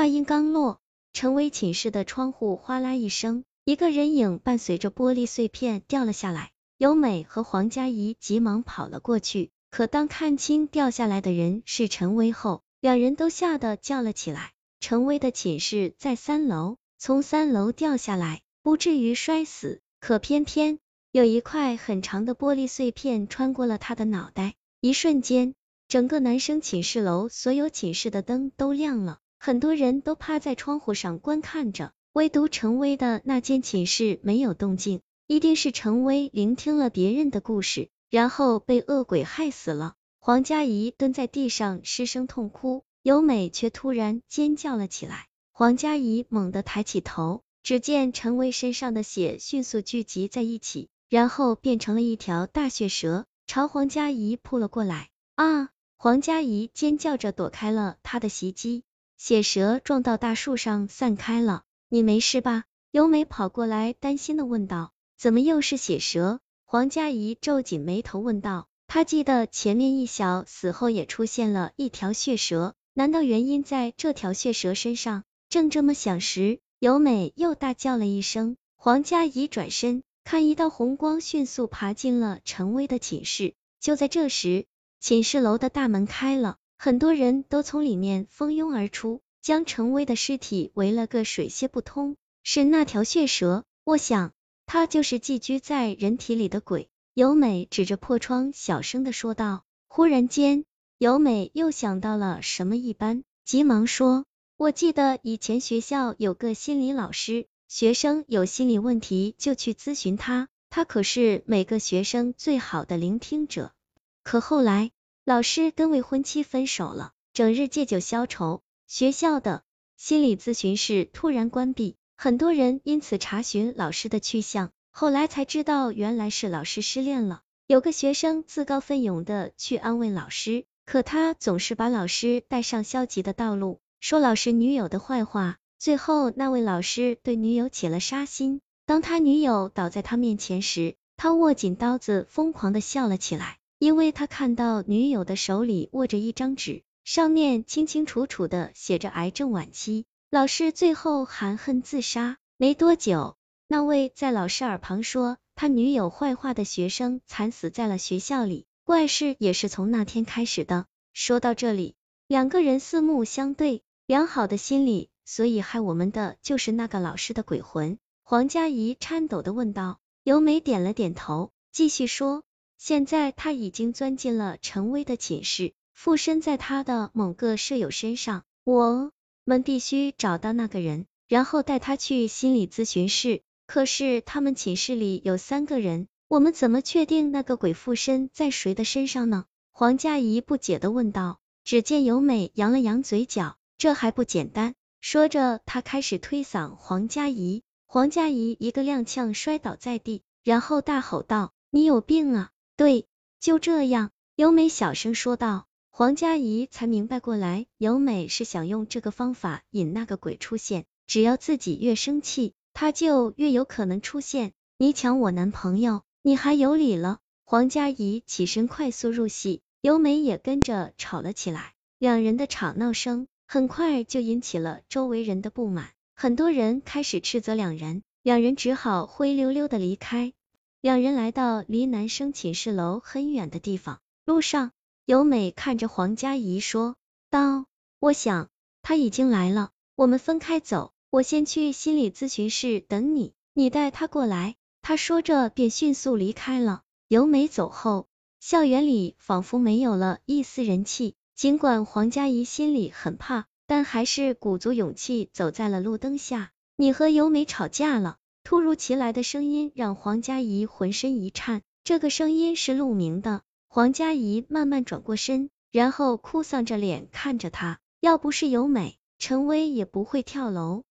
话音刚落，陈威寝室的窗户哗啦一声，一个人影伴随着玻璃碎片掉了下来。由美和黄佳怡急忙跑了过去，可当看清掉下来的人是陈威后，两人都吓得叫了起来。陈威的寝室在三楼，从三楼掉下来不至于摔死，可偏偏有一块很长的玻璃碎片穿过了他的脑袋，一瞬间，整个男生寝室楼所有寝室的灯都亮了，很多人都趴在窗户上观看着，唯独陈威的那间寝室没有动静。一定是陈威聆听了别人的故事，然后被恶鬼害死了。黄佳怡蹲在地上失声痛哭，尤美却突然尖叫了起来。黄佳怡猛地抬起头，只见陈威身上的血迅速聚集在一起，然后变成了一条大血蛇，朝黄佳怡扑了过来。啊！黄佳怡尖叫着躲开了他的袭击，血蛇撞到大树上散开了。你没事吧？尤美跑过来，担心的问道。怎么又是血蛇？黄佳怡皱紧眉头问道。他记得前面一小死后也出现了一条血蛇，难道原因在这条血蛇身上？正这么想时，尤美又大叫了一声。黄佳怡转身，看一道红光迅速爬进了陈威的寝室。就在这时，寝室楼的大门开了，很多人都从里面蜂拥而出，将陈威的尸体围了个水泄不通。是那条血蛇，我想。他就是寄居在人体里的鬼。尤美指着破窗，小声的说道。忽然间，尤美又想到了什么一般，急忙说：“我记得以前学校有个心理老师，学生有心理问题就去咨询他，他可是每个学生最好的聆听者。可后来，老师跟未婚妻分手了，整日借酒消愁，学校的心理咨询室突然关闭。”很多人因此查询老师的去向，后来才知道原来是老师失恋了。有个学生自告奋勇的去安慰老师，可他总是把老师带上消极的道路，说老师女友的坏话。最后那位老师对女友起了杀心，当他女友倒在他面前时，他握紧刀子，疯狂的笑了起来，因为他看到女友的手里握着一张纸，上面清清楚楚的写着癌症晚期。老师最后含恨自杀。没多久，那位在老师耳旁说他女友坏话的学生惨死在了学校里。怪事也是从那天开始的。说到这里，两个人四目相对，良好的心理，所以害我们的就是那个老师的鬼魂。黄佳怡颤抖的问道。尤美点了点头，继续说，现在他已经钻进了陈威的寝室，附身在他的某个舍友身上。我。们必须找到那个人，然后带他去心理咨询室。可是他们寝室里有三个人，我们怎么确定那个鬼附身在谁的身上呢？黄佳怡不解的问道。只见尤美扬了扬嘴角，这还不简单。说着，他开始推搡黄佳怡。黄佳怡一个踉跄摔倒在地，然后大吼道：“你有病啊！”对，就这样，尤美小声说道。黄佳怡才明白过来，尤美是想用这个方法引那个鬼出现，只要自己越生气，他就越有可能出现。你抢我男朋友，你还有理了？黄佳怡起身快速入戏，尤美也跟着吵了起来。两人的吵闹声很快就引起了周围人的不满，很多人开始斥责两人，两人只好灰溜溜的离开。两人来到离男生寝室楼很远的地方，路上。尤美看着黄佳怡说道：“我想他已经来了，我们分开走，我先去心理咨询室等你，你带他过来。”他说着便迅速离开了。尤美走后，校园里仿佛没有了一丝人气。尽管黄佳怡心里很怕，但还是鼓足勇气走在了路灯下。你和尤美吵架了？突如其来的声音让黄佳怡浑身一颤，这个声音是陆明的。黄佳怡慢慢转过身，然后哭丧着脸看着他。要不是有美，陈威也不会跳楼。